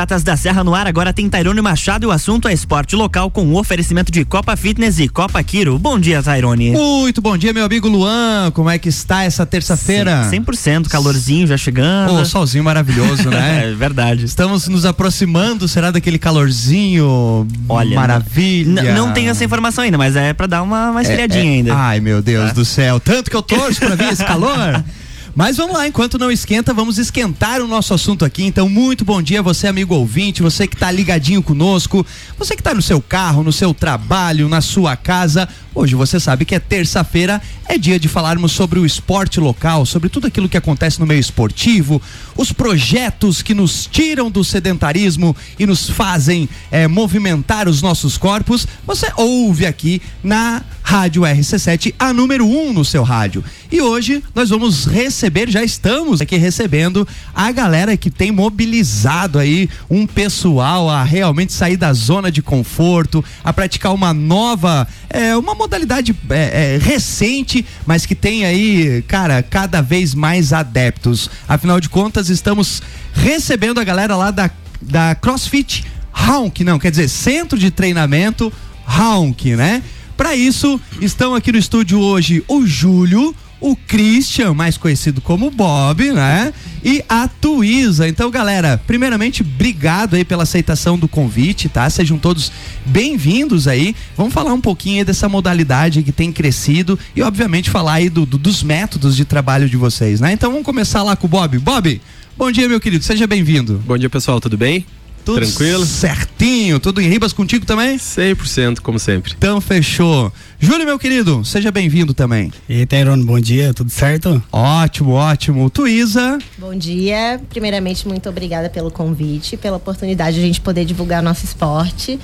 Pratas da Serra no ar, agora tem Tairone Machado e o assunto é esporte local com o oferecimento de Copa Fitness e Copa Quiro. Bom dia, Tairone. Muito bom dia, meu amigo Luan. Como é que está essa terça-feira? 100%, calorzinho já chegando. Oh, solzinho maravilhoso, né? é verdade. Estamos nos aproximando, será daquele calorzinho? Olha, maravilha. Não tenho essa informação ainda, mas é para dar uma, esfriadinha é, é, ainda. Ai, meu Deus é. do céu. Tanto que eu torço para ver esse calor. Mas vamos lá, enquanto não esquenta, vamos esquentar o nosso assunto aqui. Então, muito bom dia, você, amigo ouvinte, você que está ligadinho conosco, você que está no seu carro, no seu trabalho, na sua casa. Hoje você sabe que é terça-feira, é dia de falarmos sobre o esporte local, sobre tudo aquilo que acontece no meio esportivo, os projetos que nos tiram do sedentarismo e nos fazem é, movimentar os nossos corpos. Você ouve aqui na Rádio RC7, a número 1 um no seu rádio. E hoje nós vamos receber, já estamos aqui recebendo a galera que tem mobilizado aí um pessoal a realmente sair da zona de conforto, a praticar uma nova, é, uma modalidade é, é, recente, mas que tem aí, cara, cada vez mais adeptos. Afinal de contas, estamos recebendo a galera lá da, da CrossFit Honk, não, quer dizer, Centro de Treinamento Honk, né? Para isso, estão aqui no estúdio hoje o Júlio, o Christian, mais conhecido como Bob, né? E a Tuísa. Então, galera, primeiramente, obrigado aí pela aceitação do convite, tá? Sejam todos bem-vindos aí. Vamos falar um pouquinho aí dessa modalidade que tem crescido e, obviamente, falar aí do, do, dos métodos de trabalho de vocês, né? Então, vamos começar lá com o Bob. Bob, bom dia, meu querido. Seja bem-vindo. Bom dia, pessoal. Tudo bem? Tudo Tranquilo? Certinho. Tudo em Ribas contigo também? 100%, como sempre. Então, fechou. Júlio, meu querido, seja bem-vindo também. E Tairon, bom dia, tudo certo? Ótimo, ótimo. Tuísa. Bom dia. Primeiramente, muito obrigada pelo convite, pela oportunidade de a gente poder divulgar nosso esporte.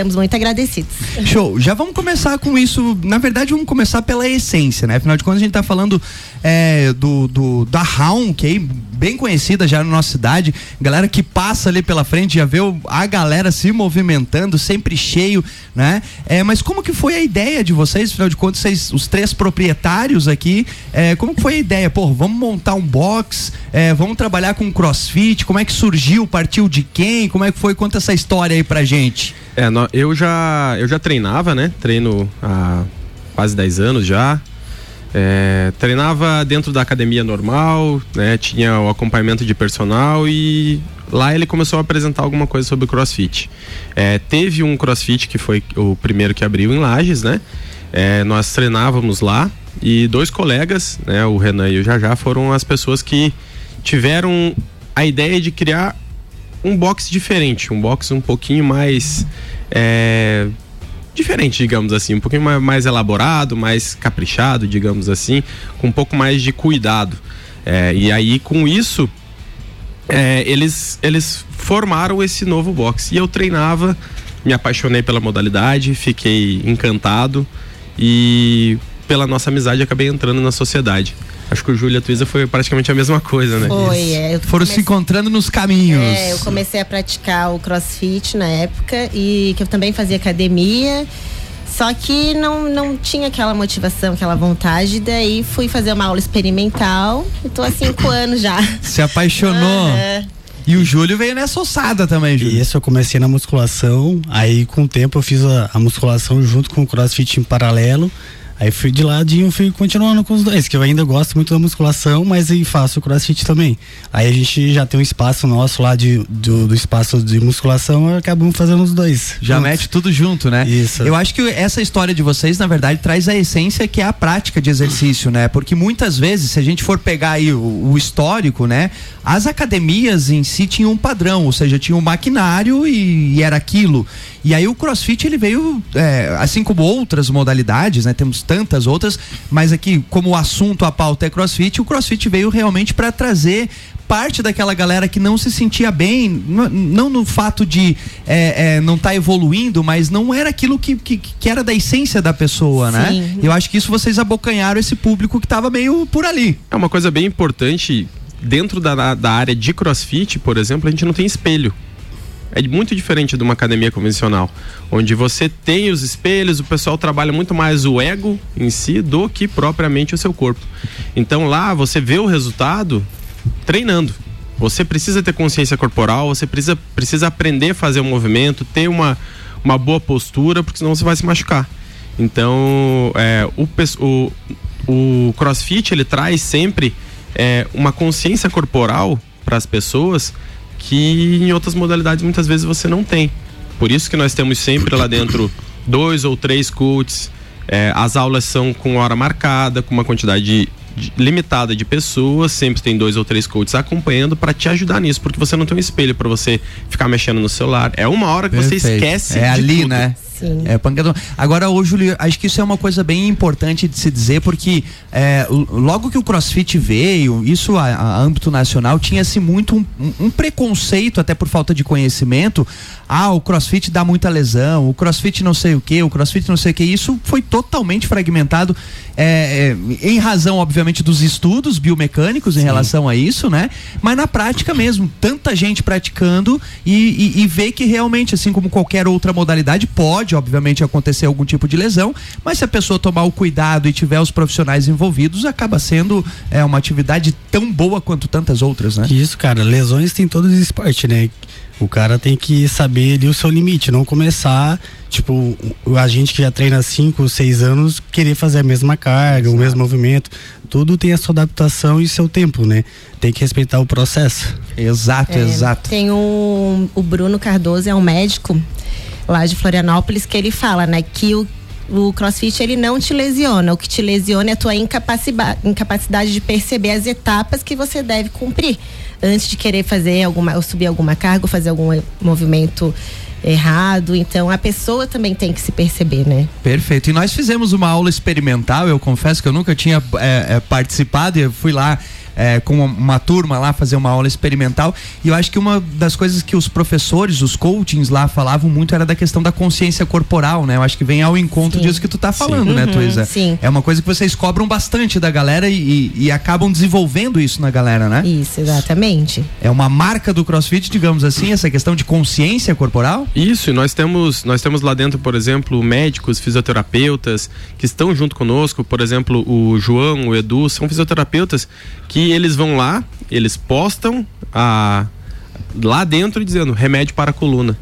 Ficamos muito agradecidos. Show. Já vamos começar com isso. Na verdade, vamos começar pela essência, né? Afinal de contas, a gente está falando é, do, do, da Raun, que é bem conhecida já na nossa cidade. Galera que passa ali pela frente, já vê a galera se movimentando, sempre cheio, né? É, mas como que foi a ideia de vocês? Afinal de contas, vocês, os três proprietários aqui, é, como que foi a ideia? Pô, vamos montar um box, é, vamos trabalhar com crossfit, como é que surgiu, partiu de quem? Como é que foi? Conta essa história aí pra gente. É, eu já, eu já treinava, né? Treino há quase 10 anos já. É, treinava dentro da academia normal, né? Tinha o acompanhamento de personal e lá ele começou a apresentar alguma coisa sobre o CrossFit. É, teve um CrossFit que foi o primeiro que abriu em Lages, né? É, nós treinávamos lá e dois colegas, né? O Renan e o Jajá foram as pessoas que tiveram a ideia de criar um box diferente, um box um pouquinho mais é, diferente, digamos assim, um pouquinho mais, elaborado, mais caprichado, digamos assim, com um pouco mais de cuidado. É, e aí com isso é, eles eles formaram esse novo box e eu treinava, me apaixonei pela modalidade, fiquei encantado e pela nossa amizade acabei entrando na sociedade. Acho que o Júlia Tuiza foi praticamente a mesma coisa, né? Foi, é. Foram comecei... se encontrando nos caminhos. É, eu comecei a praticar o crossfit na época e que eu também fazia academia. Só que não, não tinha aquela motivação, aquela vontade. Daí fui fazer uma aula experimental e tô há cinco anos já. Se apaixonou. Ah, e o Júlio veio nessa ossada também, Júlio. Isso, eu comecei na musculação. Aí, com o tempo, eu fiz a, a musculação junto com o crossfit em paralelo. Aí fui de ladinho, fui continuando com os dois, que eu ainda gosto muito da musculação, mas aí faço crossfit também. Aí a gente já tem um espaço nosso lá de, do, do espaço de musculação, acabamos fazendo os dois. Já juntos. mete tudo junto, né? Isso. Eu acho que essa história de vocês, na verdade, traz a essência que é a prática de exercício, né? Porque muitas vezes, se a gente for pegar aí o, o histórico, né? As academias em si tinham um padrão, ou seja, tinha um maquinário e, e era aquilo. E aí o CrossFit ele veio, é, assim como outras modalidades, né? Temos tantas outras, mas aqui como o assunto, a pauta é CrossFit, o CrossFit veio realmente para trazer parte daquela galera que não se sentia bem, não no fato de é, é, não estar tá evoluindo, mas não era aquilo que, que, que, era da essência da pessoa, né? Sim. né? Eu acho que isso vocês abocanharam esse público que estava meio por ali. É uma coisa bem importante. Dentro da, da área de crossfit, por exemplo, a gente não tem espelho é muito diferente de uma academia convencional, onde você tem os espelhos, o pessoal trabalha muito mais o ego em si do que propriamente o seu corpo. Então lá você vê o resultado treinando. Você precisa ter consciência corporal, você precisa, precisa aprender a fazer o um movimento, ter uma, uma boa postura, porque senão você vai se machucar. Então, é, o, o, o crossfit ele traz sempre é, uma consciência corporal para as pessoas que em outras modalidades muitas vezes você não tem. Por isso que nós temos sempre lá dentro dois ou três coaches. É, as aulas são com hora marcada, com uma quantidade de, de, limitada de pessoas, sempre tem dois ou três coaches acompanhando para te ajudar nisso, porque você não tem um espelho para você ficar mexendo no celular. É uma hora que Perfeito. você esquece. É ali, tudo. né? Sim. É pancadão. Agora, ô Júlio, acho que isso é uma coisa bem importante de se dizer, porque é, logo que o CrossFit veio, isso a, a âmbito nacional, tinha-se muito um, um, preconceito, até por falta de conhecimento. Ah, o CrossFit dá muita lesão, o CrossFit não sei o que, o CrossFit não sei o que. Isso foi totalmente fragmentado é, é, em razão, obviamente, dos estudos biomecânicos em Sim. relação a isso, né? Mas na prática mesmo, tanta gente praticando e, e, e ver que realmente, assim como qualquer outra modalidade, pode pode, obviamente, acontecer algum tipo de lesão, mas se a pessoa tomar o cuidado e tiver os profissionais envolvidos, acaba sendo é, uma atividade tão boa quanto tantas outras, né? Isso, cara, lesões tem todos os esportes, né? O cara tem que saber ali o seu limite, não começar, tipo, a gente que já treina 5, 6 anos, querer fazer a mesma carga, Exato. o mesmo movimento. Tudo tem a sua adaptação e seu tempo, né? Tem que respeitar o processo. Exato, é, exato. Tem um, o Bruno Cardoso, é um médico lá de Florianópolis, que ele fala, né, que o o crossfit ele não te lesiona. O que te lesiona é a tua incapacidade de perceber as etapas que você deve cumprir antes de querer fazer alguma, ou subir alguma carga, ou fazer algum movimento errado. Então a pessoa também tem que se perceber, né? Perfeito. E nós fizemos uma aula experimental. Eu confesso que eu nunca tinha é, é, participado e fui lá é, com uma turma lá fazer uma aula experimental. E eu acho que uma das coisas que os professores, os coachings lá falavam muito era da questão da consciência corporal, né? Eu acho que vem ao encontro sim. disso que tu tá falando, sim. né, uhum, Tuísa? Sim. É uma coisa que vocês cobram bastante da galera e, e, acabam desenvolvendo isso na galera, né? Isso, exatamente. É uma marca do CrossFit, digamos assim, essa questão de consciência corporal? Isso, e nós temos, nós temos lá dentro, por exemplo, médicos, fisioterapeutas que estão junto conosco, por exemplo, o João, o Edu, são fisioterapeutas que eles vão lá, eles postam a lá dentro dizendo remédio para a coluna.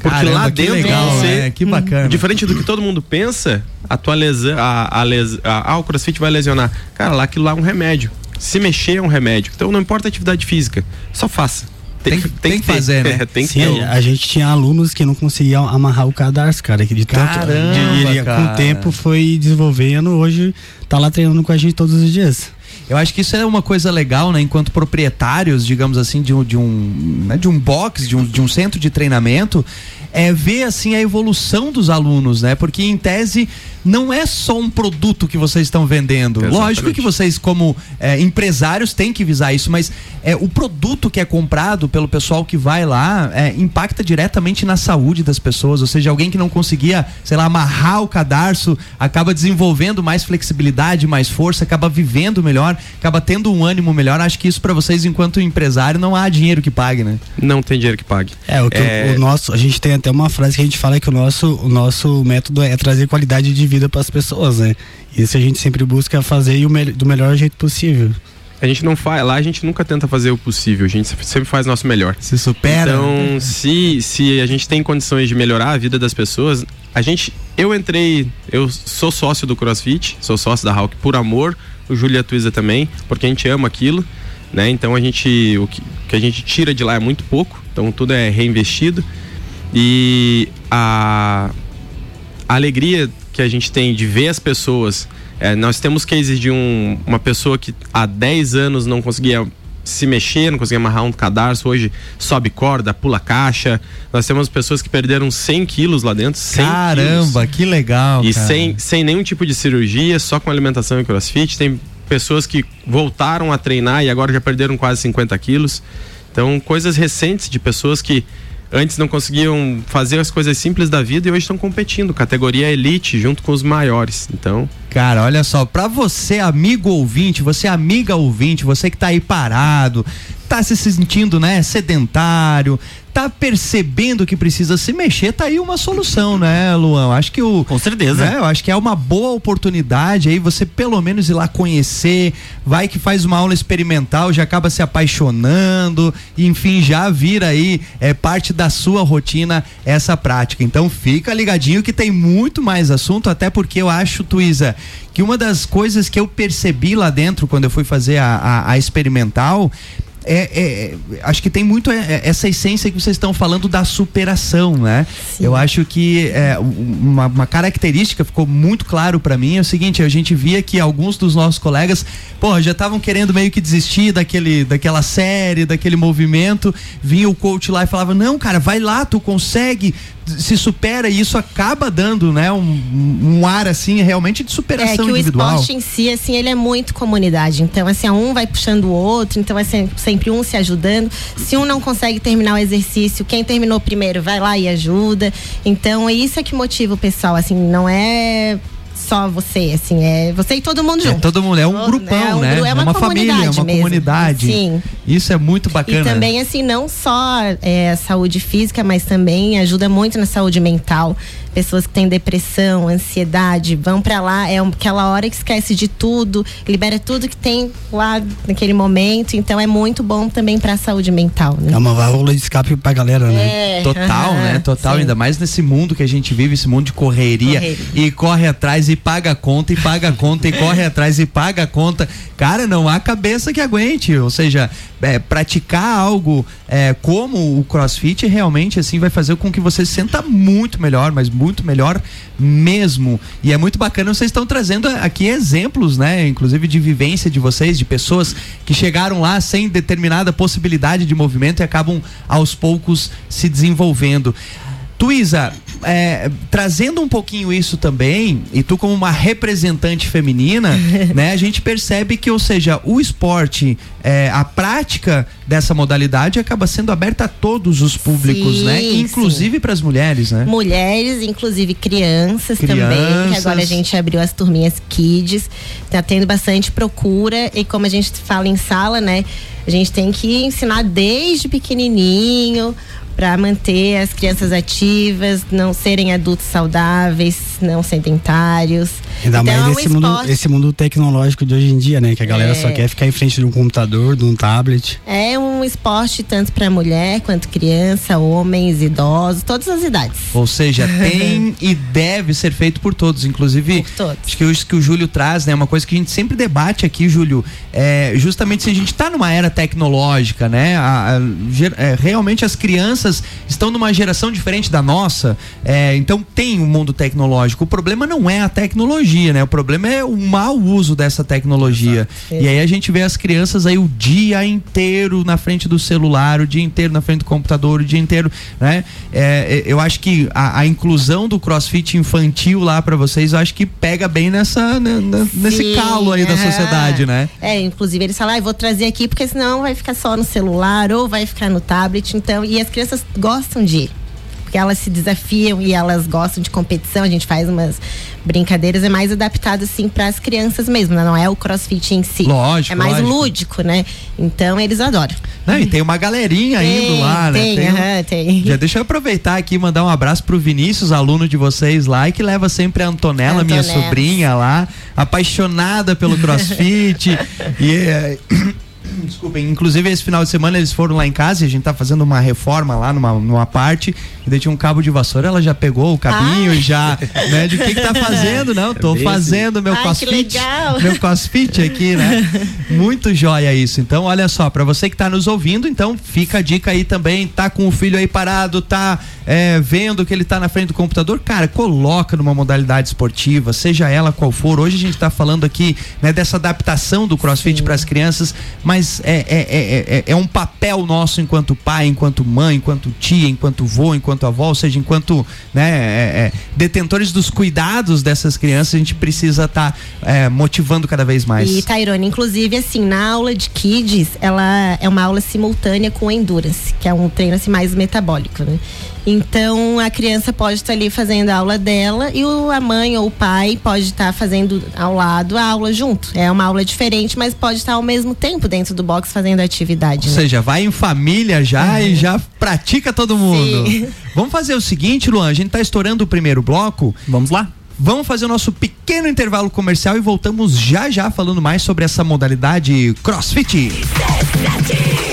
Porque Caramba, lá dentro legal, você, é, que bacana. Diferente do que todo mundo pensa, a tua lesão, a, a, les, a, ah, o CrossFit vai lesionar. Cara, lá aquilo lá é um remédio. Se mexer é um remédio. Então não importa a atividade física, só faça. Tem, tem, tem, que, fazer, né? É, tem Sim, que a, a gente tinha alunos que não conseguiam amarrar o cadarço, cara. Que de Caramba, tanto, de, com o tempo foi desenvolvendo, hoje tá lá treinando com a gente todos os dias. Eu acho que isso é uma coisa legal, né? Enquanto proprietários, digamos assim, de um, de um, né? de um box, de um, de um centro de treinamento, é ver assim a evolução dos alunos, né? Porque em tese não é só um produto que vocês estão vendendo. Exatamente. Lógico que vocês, como é, empresários, têm que visar isso, mas é, o produto que é comprado pelo pessoal que vai lá é, impacta diretamente na saúde das pessoas. Ou seja, alguém que não conseguia, sei lá, amarrar o cadarço, acaba desenvolvendo mais flexibilidade, mais força, acaba vivendo melhor, acaba tendo um ânimo melhor. Acho que isso para vocês, enquanto empresário, não há dinheiro que pague, né? Não tem dinheiro que pague. É, o, que é... o nosso, a gente tem até uma frase que a gente fala que o nosso, o nosso método é trazer qualidade de vida para as pessoas, né? Isso a gente sempre busca fazer e o me do melhor jeito possível. A gente não faz, lá a gente nunca tenta fazer o possível, a gente sempre faz o nosso melhor. Se supera. Então, se, se a gente tem condições de melhorar a vida das pessoas, a gente, eu entrei, eu sou sócio do CrossFit, sou sócio da Hulk por amor, o Júlia Tuiza também, porque a gente ama aquilo, né? Então a gente, o que, que a gente tira de lá é muito pouco, então tudo é reinvestido. E a, a alegria que a gente tem de ver as pessoas. É, nós temos cases de um, uma pessoa que há 10 anos não conseguia se mexer, não conseguia amarrar um cadarço, hoje sobe corda, pula caixa. Nós temos pessoas que perderam 100 quilos lá dentro. Caramba, quilos. que legal. E sem, sem nenhum tipo de cirurgia, só com alimentação e crossfit. Tem pessoas que voltaram a treinar e agora já perderam quase 50 quilos. Então, coisas recentes de pessoas que antes não conseguiam fazer as coisas simples da vida e hoje estão competindo, categoria elite, junto com os maiores. Então. Cara, olha só, para você, amigo ouvinte, você amiga ouvinte, você que tá aí parado, tá se sentindo, né, sedentário, tá percebendo que precisa se mexer, tá aí uma solução, né, Luan? Acho que o. Com certeza. Né, eu acho que é uma boa oportunidade aí você pelo menos ir lá conhecer, vai que faz uma aula experimental, já acaba se apaixonando, enfim, já vira aí é, parte da sua rotina essa prática. Então fica ligadinho que tem muito mais assunto, até porque eu acho, Tuísa, que uma das coisas que eu percebi lá dentro quando eu fui fazer a, a, a experimental é, é, acho que tem muito é, é, essa essência que vocês estão falando da superação, né? Sim. Eu acho que é, uma, uma, característica ficou muito claro para mim é o seguinte: a gente via que alguns dos nossos colegas, porra, já estavam querendo meio que desistir daquele, daquela série, daquele movimento. Vinha o coach lá e falava: não, cara, vai lá, tu consegue, se supera e isso acaba dando, né, um, um ar assim realmente de superação é, que individual. o esporte em si, assim, ele é muito comunidade. Então, assim, um vai puxando o outro, então é sempre um se ajudando. Se um não consegue terminar o exercício, quem terminou primeiro vai lá e ajuda. Então, isso é que motiva o pessoal, assim, não é só você, assim, é você e todo mundo é, junto. É, todo mundo, é um grupão, é um, né? É uma, uma família, é uma mesmo. comunidade. Sim. Isso é muito bacana. E também, assim, não só é, saúde física, mas também ajuda muito na saúde mental pessoas que têm depressão, ansiedade, vão para lá, é aquela hora que esquece de tudo, libera tudo que tem lá naquele momento, então é muito bom também para a saúde mental, né? É uma válvula de escape pra galera, né? É, Total, uh -huh, né? Total, sim. ainda mais nesse mundo que a gente vive, esse mundo de correria, correria. e corre atrás e paga a conta e paga a conta e corre atrás e paga a conta. Cara, não há cabeça que aguente, ou seja, é, praticar algo é, como o CrossFit realmente assim vai fazer com que você se senta muito melhor, mas muito melhor mesmo. E é muito bacana vocês estão trazendo aqui exemplos, né, inclusive de vivência de vocês, de pessoas que chegaram lá sem determinada possibilidade de movimento e acabam aos poucos se desenvolvendo. Tuísa, é, trazendo um pouquinho isso também, e tu como uma representante feminina, né, a gente percebe que, ou seja, o esporte, é, a prática dessa modalidade acaba sendo aberta a todos os públicos, né? sim, né? Inclusive para as mulheres, né? Mulheres, inclusive crianças, crianças, também, que agora a gente abriu as turminhas kids, tá tendo bastante procura e como a gente fala em sala, né? A gente tem que ensinar desde pequenininho para manter as crianças ativas, não serem adultos saudáveis, não sedentários. Ainda então, mais nesse é um mundo, esse mundo tecnológico de hoje em dia, né? Que a galera é... só quer ficar em frente de um computador, de um tablet. É um esporte tanto para mulher quanto criança, homens, idosos, todas as idades. Ou seja, tem e deve ser feito por todos, inclusive. Por todos. Acho que isso que o Júlio traz, né? Uma coisa que a gente sempre debate aqui, Júlio, é justamente se a gente está numa era tecnológica, né? A, a, é, realmente as crianças estão numa geração diferente da nossa, é, então tem o um mundo tecnológico. O problema não é a tecnologia tecnologia, né? O problema é o mau uso dessa tecnologia. Exato. E aí a gente vê as crianças aí o dia inteiro na frente do celular, o dia inteiro na frente do computador, o dia inteiro, né? É, é eu acho que a, a, inclusão do CrossFit infantil lá para vocês, eu acho que pega bem nessa né, nesse calo aí da sociedade, né? É, inclusive eles falam, ah, vou trazer aqui porque senão vai ficar só no celular ou vai ficar no tablet, então e as crianças gostam de ir porque elas se desafiam e elas gostam de competição. A gente faz umas brincadeiras, é mais adaptado assim para as crianças mesmo, né? não é o crossfit em si. Lógico. É mais lógico. lúdico, né? Então eles adoram. Não, e tem uma galerinha tem, indo lá, né? Tem, tem, tem. Já deixa eu aproveitar aqui e mandar um abraço pro Vinícius, aluno de vocês lá, e que leva sempre a Antonella, Antonella. minha sobrinha lá, apaixonada pelo crossfit. e é, Desculpem, inclusive esse final de semana eles foram lá em casa e a gente tá fazendo uma reforma lá numa, numa parte e daí tinha um cabo de vassoura, ela já pegou o cabinho ah. e já, né, de que que tá fazendo? Não, tô é fazendo assim. meu Ai, crossfit, meu crossfit aqui, né? Muito joia isso. Então, olha só, para você que tá nos ouvindo, então fica a dica aí também, tá com o filho aí parado, tá é, vendo que ele tá na frente do computador, cara, coloca numa modalidade esportiva, seja ela qual for. Hoje a gente tá falando aqui, né, dessa adaptação do crossfit para as crianças, mas mas é, é, é, é, é um papel nosso enquanto pai, enquanto mãe, enquanto tia, enquanto vô, enquanto avó, ou seja, enquanto né, é, é, detentores dos cuidados dessas crianças, a gente precisa estar tá, motivando cada vez mais. E Tairone, inclusive assim, na aula de Kids, ela é uma aula simultânea com Endurance, que é um treino assim, mais metabólico, né? Então a criança pode estar ali fazendo a aula dela e o, a mãe ou o pai pode estar fazendo ao lado a aula junto. É uma aula diferente, mas pode estar ao mesmo tempo dentro do box fazendo a atividade. Ou né? seja, vai em família já e já pratica todo mundo. Sim. Vamos fazer o seguinte, Luan, a gente tá estourando o primeiro bloco. Vamos lá? Vamos fazer o nosso pequeno intervalo comercial e voltamos já já falando mais sobre essa modalidade CrossFit.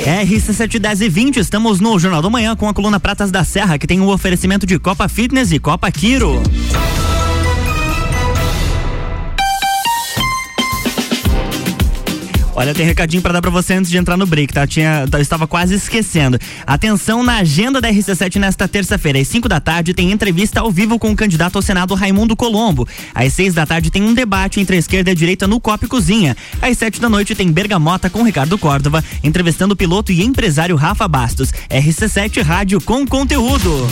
RC710 e 20, estamos no Jornal da Manhã com a coluna Pratas da Serra, que tem um oferecimento de Copa Fitness e Copa Quiro. Olha, tem recadinho para dar para você antes de entrar no break, tá? Tinha, eu estava quase esquecendo. Atenção na agenda da RC7 nesta terça-feira, às 5 da tarde, tem entrevista ao vivo com o candidato ao Senado Raimundo Colombo. Às 6 da tarde tem um debate entre a esquerda e a direita no Copa e Cozinha. Às 7 da noite tem Bergamota com Ricardo Córdova, entrevistando o piloto e empresário Rafa Bastos. RC7 Rádio com conteúdo.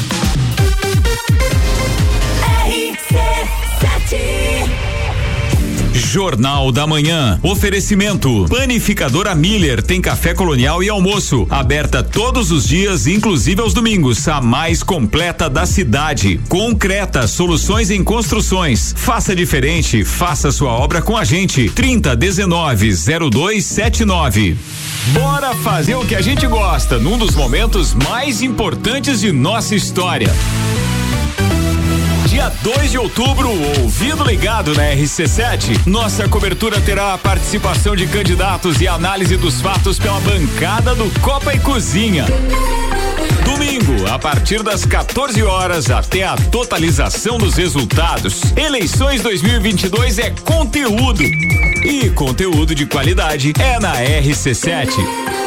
Jornal da Manhã. Oferecimento. Panificadora Miller tem café colonial e almoço. Aberta todos os dias, inclusive aos domingos. A mais completa da cidade. Concreta, soluções em construções. Faça diferente, faça sua obra com a gente. 30 19 0279. Bora fazer o que a gente gosta num dos momentos mais importantes de nossa história. Dia 2 de outubro, ouvido ligado na RC7. Nossa cobertura terá a participação de candidatos e análise dos fatos pela bancada do Copa e Cozinha. Domingo, a partir das 14 horas até a totalização dos resultados. Eleições 2022 é conteúdo. E conteúdo de qualidade é na RC7.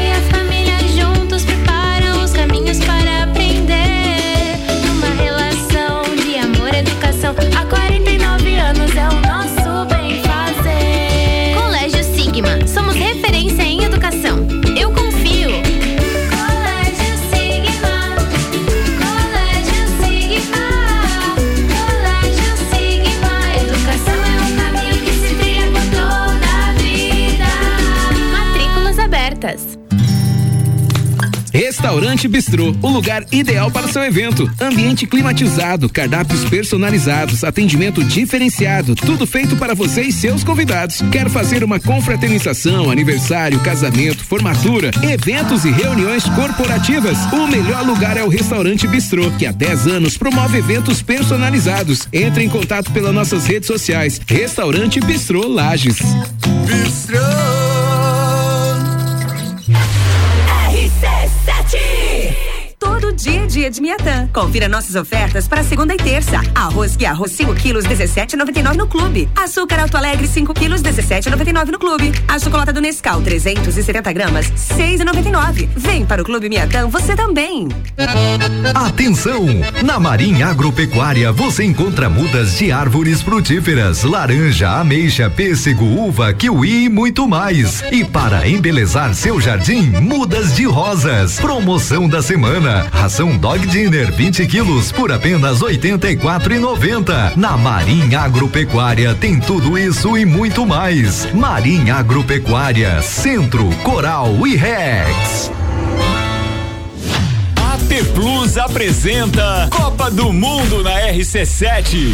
Restaurante Bistrô, o lugar ideal para seu evento. Ambiente climatizado, cardápios personalizados, atendimento diferenciado, tudo feito para você e seus convidados. Quer fazer uma confraternização, aniversário, casamento, formatura, eventos e reuniões corporativas? O melhor lugar é o Restaurante Bistrô, que há 10 anos promove eventos personalizados. Entre em contato pelas nossas redes sociais. Restaurante Bistrô Lages. Catchy! Todo dia dia de Miatã. Confira nossas ofertas para segunda e terça. Arroz que arroz 5 quilos 17,99 no clube. Açúcar Alto Alegre 5 quilos 17,99 no clube. A chocolate do Nescau 370 gramas 6,99. Vem para o Clube Miatã você também. Atenção! Na Marinha Agropecuária você encontra mudas de árvores frutíferas, laranja, ameixa, pêssego, uva, kiwi e muito mais. E para embelezar seu jardim, mudas de rosas. Promoção da semana. Ração Dog Dinner 20 quilos por apenas R$ 84,90. Na Marinha Agropecuária tem tudo isso e muito mais. Marinha Agropecuária, Centro, Coral e Rex. AT Plus apresenta Copa do Mundo na RC7.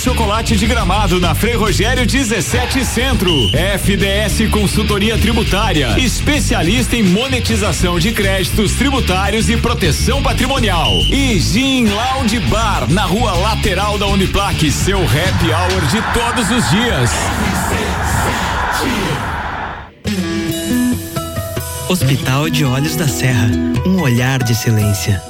chocolate de gramado na Frei Rogério 17 Centro. FDS Consultoria Tributária. Especialista em monetização de créditos tributários e proteção patrimonial. E Gin Lounge Bar na rua lateral da Uniplaque. Seu happy hour de todos os dias. Hospital de Olhos da Serra, um olhar de excelência.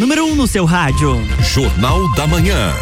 Número 1 um no seu rádio. Jornal da Manhã.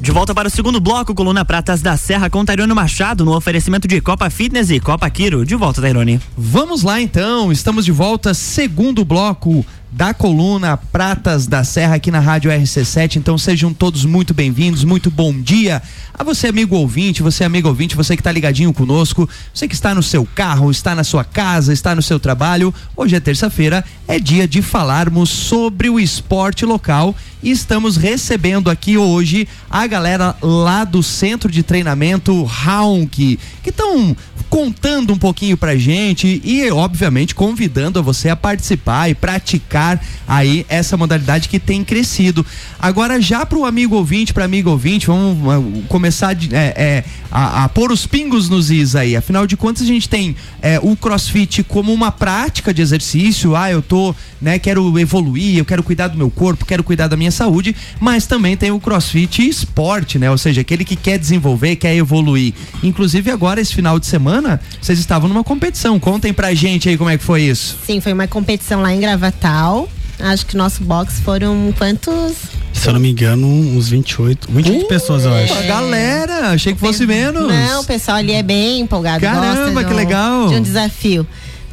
De volta para o segundo bloco, Coluna Pratas da Serra com Tairone Machado no oferecimento de Copa Fitness e Copa Quiro. De volta, Tairone. Vamos lá então, estamos de volta, segundo bloco da coluna Pratas da Serra aqui na Rádio RC7. Então sejam todos muito bem-vindos, muito bom dia a você, amigo ouvinte, você, amigo ouvinte, você que está ligadinho conosco, você que está no seu carro, está na sua casa, está no seu trabalho. Hoje é terça-feira, é dia de falarmos sobre o esporte local e estamos recebendo aqui hoje a galera lá do Centro de Treinamento Raunk, que estão contando um pouquinho pra gente e, obviamente, convidando a você a participar e praticar aí essa modalidade que tem crescido. Agora, já pro amigo ouvinte, para amigo ouvinte, vamos uh, começar de, é, é, a, a pôr os pingos nos is aí. Afinal de contas, a gente tem é, o crossfit como uma prática de exercício. Ah, eu tô, né, quero evoluir, eu quero cuidar do meu corpo, quero cuidar da minha saúde, mas também tem o crossfit esporte, né? Ou seja, aquele que quer desenvolver, quer evoluir. Inclusive, agora, esse final de semana, vocês estavam numa competição. Contem pra gente aí como é que foi isso. Sim, foi uma competição lá em Gravatal. Acho que nosso box foram quantos? Se eu não me engano, uns 28, 28 pessoas, eu acho. A galera, achei que fosse menos. Não, o pessoal ali é bem empolgado. Caramba, gosta de que um- legal. De um desafio.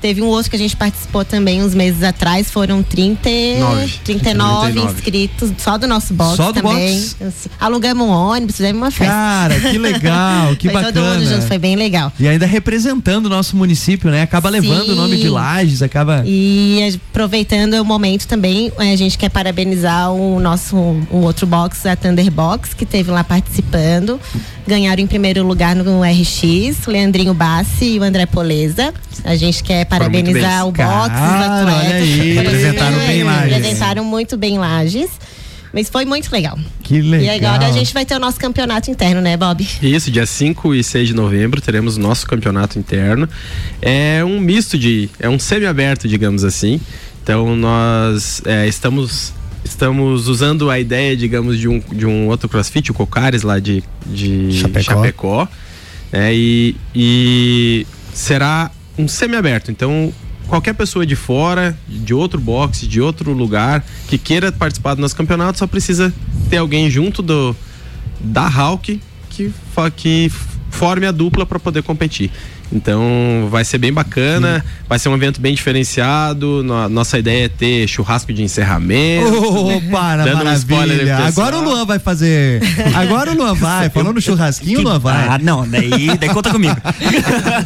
Teve um outro que a gente participou também uns meses atrás, foram 30, e- Nove. 39 39. inscritos, só do nosso box Só do também. box? Assim, alugamos um ônibus, fizemos uma festa. Cara, que legal, que foi todo mundo bacana. junto, foi bem legal. E ainda representando o nosso município, né? Acaba levando Sim. o nome de Lages, acaba. E aproveitando o momento também, eh, a gente quer parabenizar o nosso um outro box, a Thunder Box, que teve lá participando. Ganharam em primeiro lugar no RX, o Leandrinho Bassi e o André Poleza. A gente quer parabenizar o box, os atletas. Representaram bem Lages. Representaram muito bem Lages. Mas foi muito legal. Que legal. E agora a gente vai ter o nosso campeonato interno, né, Bob? Isso, dia 5 e 6 de novembro teremos o nosso campeonato interno. É um misto de. É um semi-aberto, digamos assim. Então nós é, estamos. Estamos usando a ideia, digamos, de um, de um outro crossfit, o Cocares lá de, de Chapecó. Chapecó. né? e, e será um semi-aberto. Então, qualquer pessoa de fora, de outro boxe, de outro lugar, que queira participar do nosso campeonato, só precisa ter alguém junto do, da Hulk que, que forme a dupla para poder competir. Então vai ser bem bacana, vai ser um evento bem diferenciado. no- nossa ideia é ter churrasco de encerramento. Ô, para, Dando um spoiler maravilha. pro pessoal. Agora o Luan vai fazer. Agora o Luan vai. Falou no churrasquinho, o Luan vai. Ah, não, daí, daí conta comigo.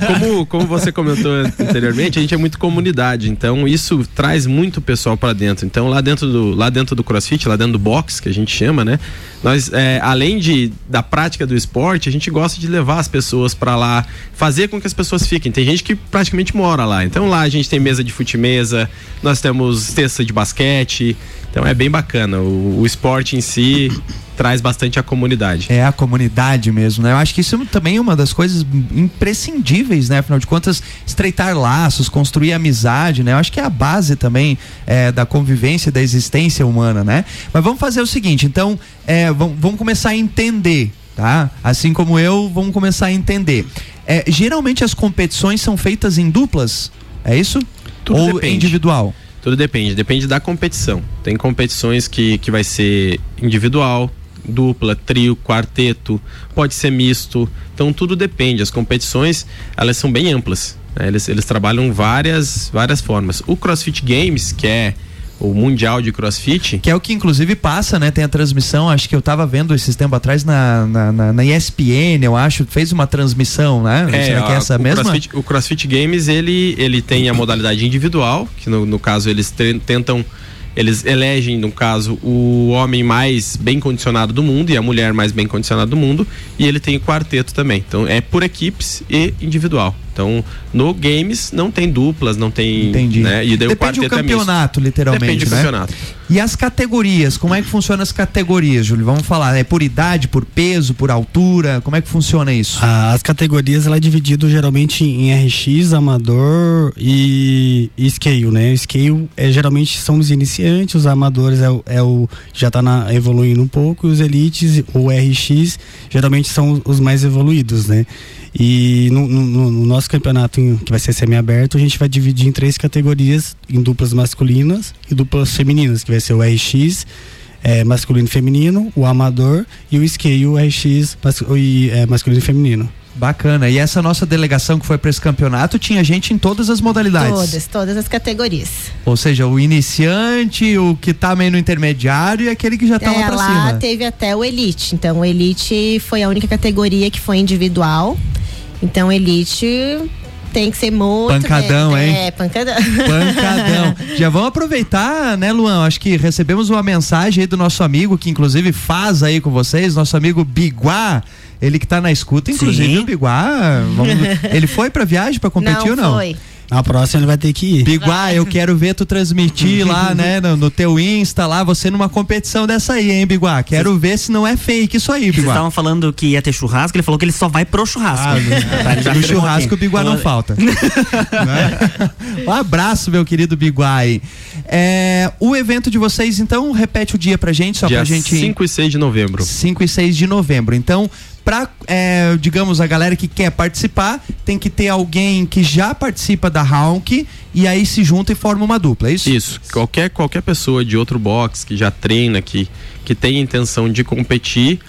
como, como você comentou anteriormente, a gente é muito comunidade, então isso traz muito pessoal para dentro. Então lá dentro do lá dentro do CrossFit, lá dentro do box que a gente chama, né? Nós é, além de da prática do esporte, a gente gosta de levar as pessoas para lá, fazer com que as as pessoas fiquem. Tem gente que praticamente mora lá. Então lá a gente tem mesa de fute-mesa, nós temos cesta de basquete. Então é bem bacana. O, o esporte em si traz bastante a comunidade. É a comunidade mesmo, né? Eu acho que isso também é uma das coisas imprescindíveis, né? Afinal de contas, estreitar laços, construir amizade, né? Eu acho que é a base também é, da convivência, da existência humana, né? Mas vamos fazer o seguinte, então, é, vamos, começar a entender, tá? Assim como eu, vamos começar a entender. É, geralmente as competições são feitas em duplas, é isso? Tudo Ou depende. individual? Tudo depende, depende da competição. Tem competições que, que vai ser individual, dupla, trio, quarteto, pode ser misto. Então tudo depende. As competições, elas são bem amplas. né? Eles, eles trabalham várias, várias formas. O CrossFit Games, que é o mundial de CrossFit, Que é o que inclusive passa, né? Tem a transmissão, acho que eu tava vendo esses tempos atrás na, na, na- na ESPN, eu acho, fez uma transmissão, né? Será que é essa o mesma? CrossFit, o CrossFit Games ele, ele tem a modalidade individual, que no, no caso eles tentam, eles elegem no caso o homem mais bem condicionado do mundo e a mulher mais bem condicionada do mundo, e ele tem o quarteto também. Então é por equipes e individual. Então no Games não tem duplas, não tem, Entendi. né? E daí o Depende do é campeonato, literalmente, Depende do né? campeonato. E as categorias, como é que funcionam as categorias, Júlio? Vamos falar, é por idade, por peso, por altura, como é que funciona isso? Ah, As categorias ela é dividido geralmente em RX, amador e, e scale, né? O scale é geralmente são os iniciantes, os amadores é o, é o já tá na, evoluindo um pouco, e os elites, o RX, geralmente são os mais evoluídos, né? E no, no- no- no nosso campeonato, que vai ser semi-aberto, a gente vai dividir em três categorias, em duplas masculinas e duplas femininas, que vai ser o RX, é, masculino e feminino, o amador e o scale, o RX mas- é, masculino e feminino. Bacana. E essa nossa delegação que foi para esse campeonato tinha gente em todas as modalidades. Todas, todas as categorias. Ou seja, o iniciante, o que tá meio no intermediário e aquele que já tá É, lá pra lá cima. teve até o Elite. Então, o Elite foi a única categoria que foi individual. Então, Elite tem que ser muito. Pancadão, bem- hein? É, pancadão. Pancadão. Já vamos aproveitar, né, Luan? Acho que recebemos uma mensagem aí do nosso amigo, que inclusive faz aí com vocês, nosso amigo Biguá. Ele que tá na escuta, inclusive Sim. o Biguá. vamos- ele foi pra viagem pra competir ou não? foi. Na próxima ele vai ter que ir. Biguá, eu quero ver tu transmitir lá, né, no, no teu Insta lá, você numa competição dessa aí, hein, Biguá? Quero ver se não é fake isso aí, Vocês Biguá. estavam falando que ia ter churrasco, ele falou que ele só vai pro churrasco. Ah, Tá, no churrasco o Biguá não falta. Né? um abraço, meu querido Biguá aí. É, o evento de vocês, então, repete o dia pra gente, só Dia pra gente. 5 e 6 de novembro. 5 e 6 de novembro. Então, pra, é, digamos, a galera que quer participar, tem que ter alguém que já participa da Honk e aí se junta e forma uma dupla, é isso? Isso. Qualquer, qualquer pessoa de outro box que já treina, que, que tem intenção de competir,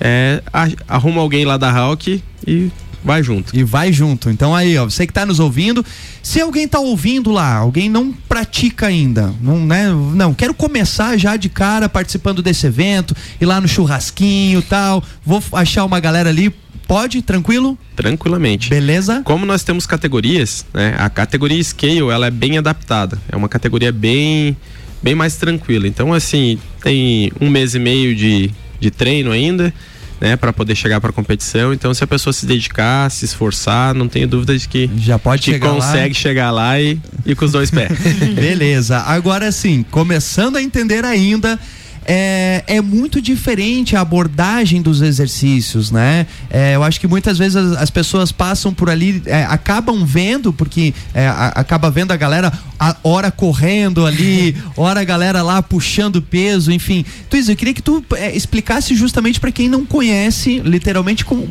é, arruma alguém lá da Hulk e vai junto. E vai junto. Então aí, ó, você que tá nos ouvindo, se alguém tá ouvindo lá, alguém não pratica ainda, não, né? Não, quero começar já de cara participando desse evento, ir lá no churrasquinho, tal, vou achar uma galera ali, pode, tranquilo? Tranquilamente. Beleza? Como nós temos categorias, né? A categoria Scale, ela é bem adaptada. É uma categoria bem, bem mais tranquila. Então, assim, tem um mês e meio de, de treino ainda, né? Para poder chegar para competição. Então, se a pessoa se dedicar, se esforçar, não tenho dúvida de que Já pode que chegar lá. consegue chegar lá e ir com os dois pés. Beleza. Agora sim, começando a entender ainda. É, é muito diferente a abordagem dos exercícios, né? É, eu acho que muitas vezes as, as pessoas passam por ali, é, acabam vendo, porque é, a- acaba vendo a galera a hora correndo ali, hora a galera lá puxando peso, enfim. Tuiz, eu queria que tu é, explicasse justamente para quem não conhece, literalmente, qu-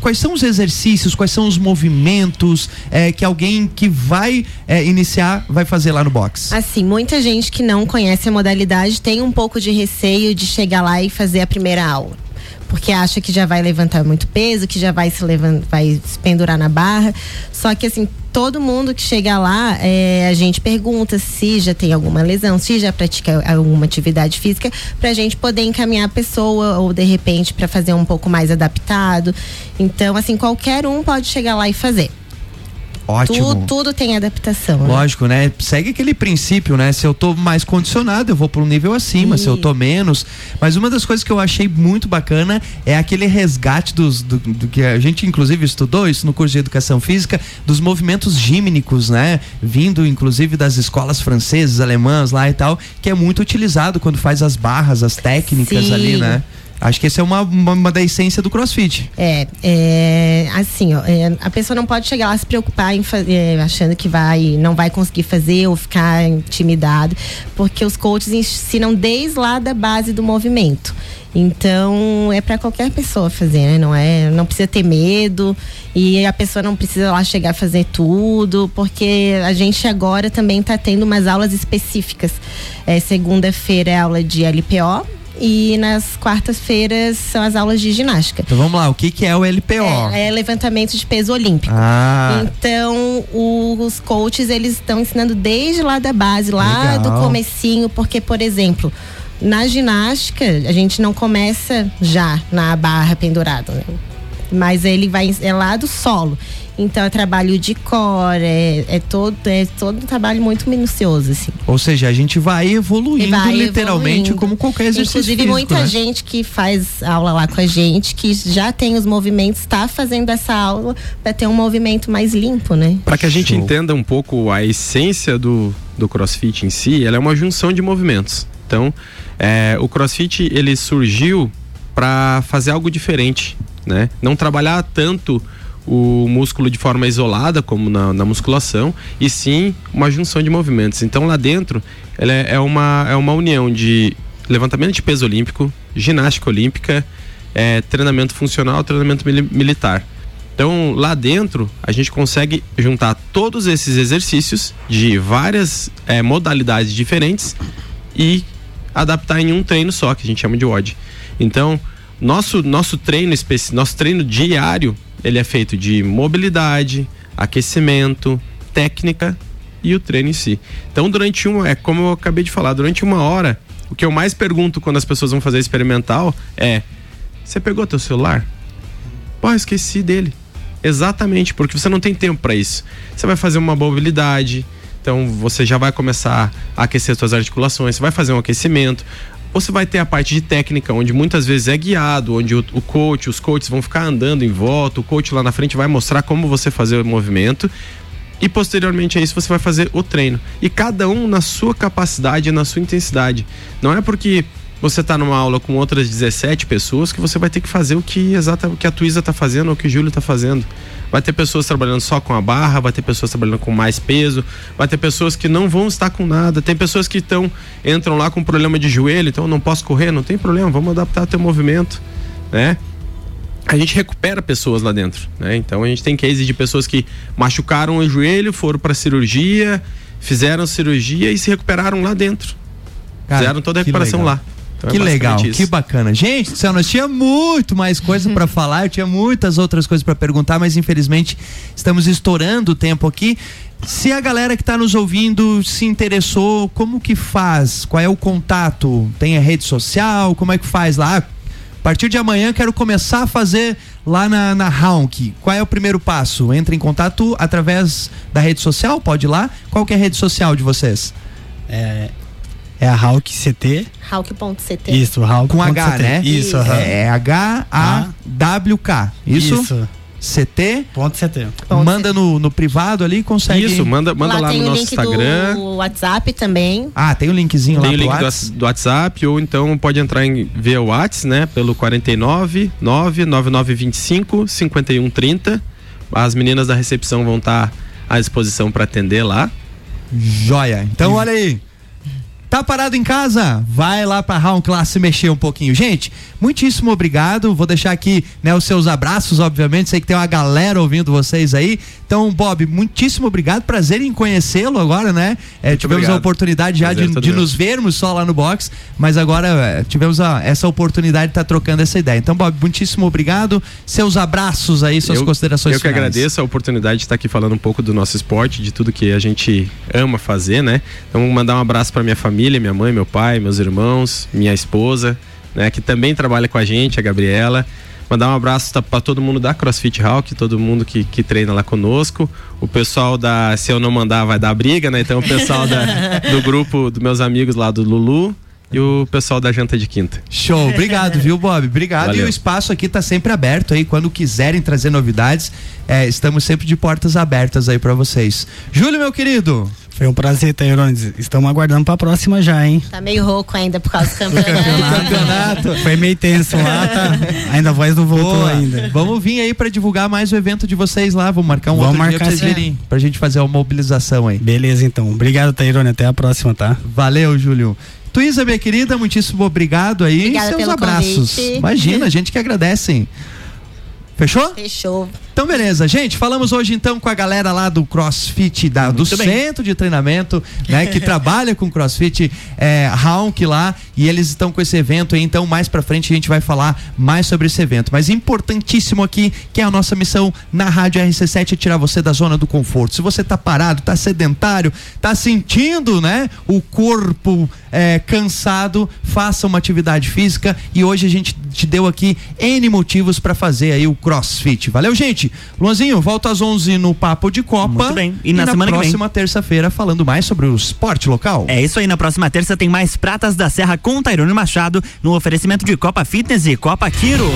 quais são os exercícios, quais são os movimentos é, que alguém que vai é, iniciar vai fazer lá no box. Assim, muita gente que não conhece a modalidade tem um pouco de receio de chegar lá e fazer a primeira aula. Porque acha que já vai levantar muito peso, que já vai se levantar, vai se pendurar na barra. Só que assim, todo mundo que chega lá, é, a gente pergunta se já tem alguma lesão, se já pratica alguma atividade física, pra gente poder encaminhar a pessoa ou de repente para fazer um pouco mais adaptado. Então, assim, qualquer um pode chegar lá e fazer. Ótimo. Tu- tudo tem adaptação. né? Lógico, né? Segue aquele princípio, né? Se eu tô mais condicionado, eu vou para um nível acima, se eu tô menos. Mas uma das coisas que eu achei muito bacana é aquele resgate dos do, do que a gente inclusive estudou isso no curso de educação física, dos movimentos gímnicos, né? Vindo inclusive das escolas francesas, alemãs lá e tal, que é muito utilizado quando faz as barras, as técnicas Sim. ali, né? Acho que essa é uma, uma, uma da essência do CrossFit. É, é, assim, ó, é, a pessoa não pode chegar lá se preocupar em fazer, achando que vai, não vai conseguir fazer ou ficar intimidado, porque os coaches ensinam desde lá da base do movimento. Então, é para qualquer pessoa fazer, né? Não é, não precisa ter medo e a pessoa não precisa lá chegar a fazer tudo, porque a gente agora também está tendo umas aulas específicas. É, Segunda-feira é aula de LPO e nas quartas-feiras são as aulas de ginástica. Então vamos lá, o que que é o LPO? É, é levantamento de peso olímpico. Ah. Então, os coaches, eles estão ensinando desde lá da base, lá Legal. do comecinho, porque, por exemplo, na ginástica, a gente não começa já na barra pendurada, né? Mas ele vai, é lá do solo. Então, é trabalho de core, é, é todo, é todo um trabalho muito minucioso, assim. Ou seja, a gente vai evoluindo E vai literalmente evoluindo. como qualquer exercício Inclusive, físico, muita né? gente que faz aula lá com a gente, que já tem os movimentos, está fazendo essa aula para ter um movimento mais limpo, né? Para que a gente entenda um pouco a essência do, do CrossFit em si, ela é uma junção de movimentos. Então, é, o CrossFit ele surgiu para fazer algo diferente, né? Não trabalhar tanto o músculo de forma isolada como na, na musculação e sim uma junção de movimentos. Então lá dentro ela é, é uma é uma união de levantamento de peso olímpico, ginástica olímpica, é, treinamento funcional, treinamento mili- militar. Então, lá dentro, a gente consegue juntar todos esses exercícios de várias eh, modalidades diferentes e adaptar em um treino só, que a gente chama de WOD. Então, nosso, nosso treino nosso treino diário, ele é feito de mobilidade, aquecimento, técnica e o treino em si. Então, durante uma, é como eu acabei de falar, durante uma hora, o que eu mais pergunto quando as pessoas vão fazer experimental é: você pegou teu celular? Pô, esqueci dele. Exatamente, porque você não tem tempo para isso. Você vai fazer uma mobilidade, então você já vai começar a aquecer suas articulações, você vai fazer um aquecimento. Você vai ter a parte de técnica, onde muitas vezes é guiado, onde o, o coach, os coaches vão ficar andando em volta, o coach lá na frente vai mostrar como você fazer o movimento. E posteriormente a isso você vai fazer o treino. E cada um na sua capacidade na sua intensidade. Não é porque você está numa aula com outras 17 pessoas que você vai ter que fazer o que exata o que a Tuísa está fazendo ou o que o Júlio está fazendo. Vai ter pessoas trabalhando só com a barra, vai ter pessoas trabalhando com mais peso, vai ter pessoas que não vão estar com nada, tem pessoas que estão entram lá com problema de joelho, então não posso correr, não tem problema, vamos adaptar teu movimento, né? a gente recupera pessoas lá dentro, né? Então a gente tem case de pessoas que machucaram o joelho, foram para cirurgia, fizeram cirurgia e se recuperaram lá dentro. Cara, fizeram toda a recuperação lá. Então é que legal, basicamente que isso. bacana. Gente, do céu, nós tinha muito mais coisa para falar, eu tinha muitas outras coisas para perguntar, mas infelizmente estamos estourando o tempo aqui. Se a galera que está nos ouvindo se interessou, como que faz? Qual é o contato? Tem a rede social? Como é que faz lá? Ah, A partir de amanhã quero começar a fazer lá na, na Honk. Qual é o primeiro passo? Entra em contato através da rede social? Pode ir lá? Qual que é a rede social de vocês? É, é a Hulk CT. Hulk.ct. Isso, Hulk. Com H, né? Isso, aham. É H-A-W-K. Isso? Isso. CT. Ponto CT. Manda no, no privado ali, consegue. Isso, manda, manda lá, tem no o nosso link Instagram. do WhatsApp também. Ah, tem o linkzinho lá Tem o link do, Whats? Whats- do WhatsApp ou então pode entrar em via Whats, né? Pelo 49 99925 5130. As meninas da recepção vão estar à disposição para atender lá. Joia. Então, olha aí. Tá parado em casa? Vai lá pra Round Class se mexer um pouquinho. Gente, muitíssimo obrigado. Vou deixar aqui né, os seus abraços, obviamente. Sei que tem uma galera ouvindo vocês aí. Então, Bob, muitíssimo obrigado. Prazer em conhecê-lo agora, né? É, tivemos obrigado. a oportunidade já Prazer de, de nos vermos só lá no box, mas agora é, tivemos a- essa oportunidade de estar trocando essa ideia. Então, Bob, muitíssimo obrigado. Seus abraços aí, suas eu, considerações Eu que finais. agradeço a oportunidade de estar aqui falando um pouco do nosso esporte, de tudo que a gente ama fazer, né? Então, mandar um abraço para minha família, minha mãe, meu pai, meus irmãos, minha esposa, né? Que também trabalha com a gente, a Gabriela. Mandar um abraço para todo mundo da CrossFit Hawk, todo mundo que, que treina lá conosco. O pessoal da Se Eu Não Mandar vai dar briga, né? Então o pessoal da, do grupo dos meus amigos lá do Lulu e o pessoal da Janta de Quinta. Show, obrigado, viu, Bob? Obrigado. Valeu. E o espaço aqui tá sempre aberto aí. Quando quiserem trazer novidades, é, estamos sempre de portas abertas aí para vocês. Júlio, meu querido. Foi um prazer, Tairone. Estamos aguardando pra próxima já, hein? Tá meio rouco ainda por causa do campeonato. Campeonato. Foi meio tenso lá, tá? Ainda a voz não voltou Boa. ainda. Vamos vir aí para divulgar mais o evento de vocês lá. Vamos marcar um Vamos outro dia marcar pra vocês virem, pra gente fazer uma mobilização aí. Beleza, então. Obrigado, Tairone. Até a próxima, tá? Valeu, Júlio. Tuísa, minha querida, muitíssimo obrigado aí. Obrigada Seus pelo abraços. convite. Imagina, a gente que agradece. Fechou? Fechou. Então, beleza, gente. Falamos hoje então com a galera lá do CrossFit, da, do bem. centro de treinamento, né? Que trabalha com CrossFit é, lá. E eles estão com esse evento aí. Então, mais pra frente a gente vai falar mais sobre esse evento. Mas importantíssimo aqui, que é a nossa missão na Rádio RC7 é tirar você da zona do conforto. Se você tá parado, tá sedentário, tá sentindo, né? O corpo é, cansado, faça uma atividade física. E hoje a gente te deu aqui N motivos pra fazer aí o CrossFit. Valeu, gente? Luanzinho, volta às 11 no Papo de Copa. Muito bem. E na semana que vem? próxima terça-feira falando mais sobre o esporte local. É isso aí, na próxima terça tem mais Pratas da Serra com Tairone Machado no oferecimento de Copa Fitness e Copa Quiro.